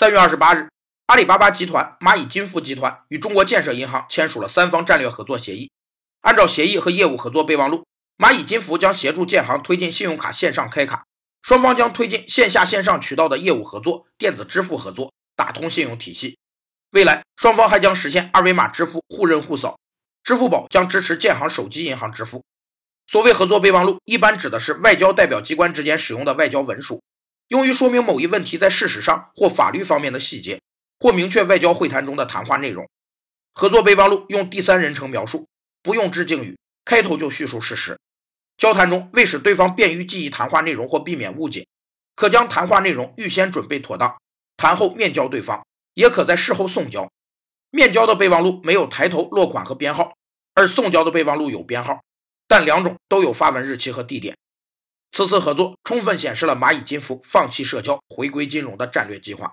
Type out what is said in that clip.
三月二十八日，阿里巴巴集团、蚂蚁金服集团与中国建设银行签署了三方战略合作协议。按照协议和业务合作备忘录，蚂蚁金服将协助建行推进信用卡线上开卡，双方将推进线下线上渠道的业务合作、电子支付合作，打通信用体系。未来，双方还将实现二维码支付互认互扫，支付宝将支持建行手机银行支付。所谓合作备忘录，一般指的是外交代表机关之间使用的外交文书，用于说明某一问题在事实上或法律方面的细节，或明确外交会谈中的谈话内容。合作备忘录用第三人称描述。不用致敬语，开头就叙述事实。交谈中为使对方便于记忆谈话内容或避免误解，可将谈话内容预先准备妥当，谈后面交对方，也可在事后送交。面交的备忘录没有抬头、落款和编号，而送交的备忘录有编号，但两种都有发文日期和地点。此次合作充分显示了蚂蚁金服放弃社交、回归金融的战略计划。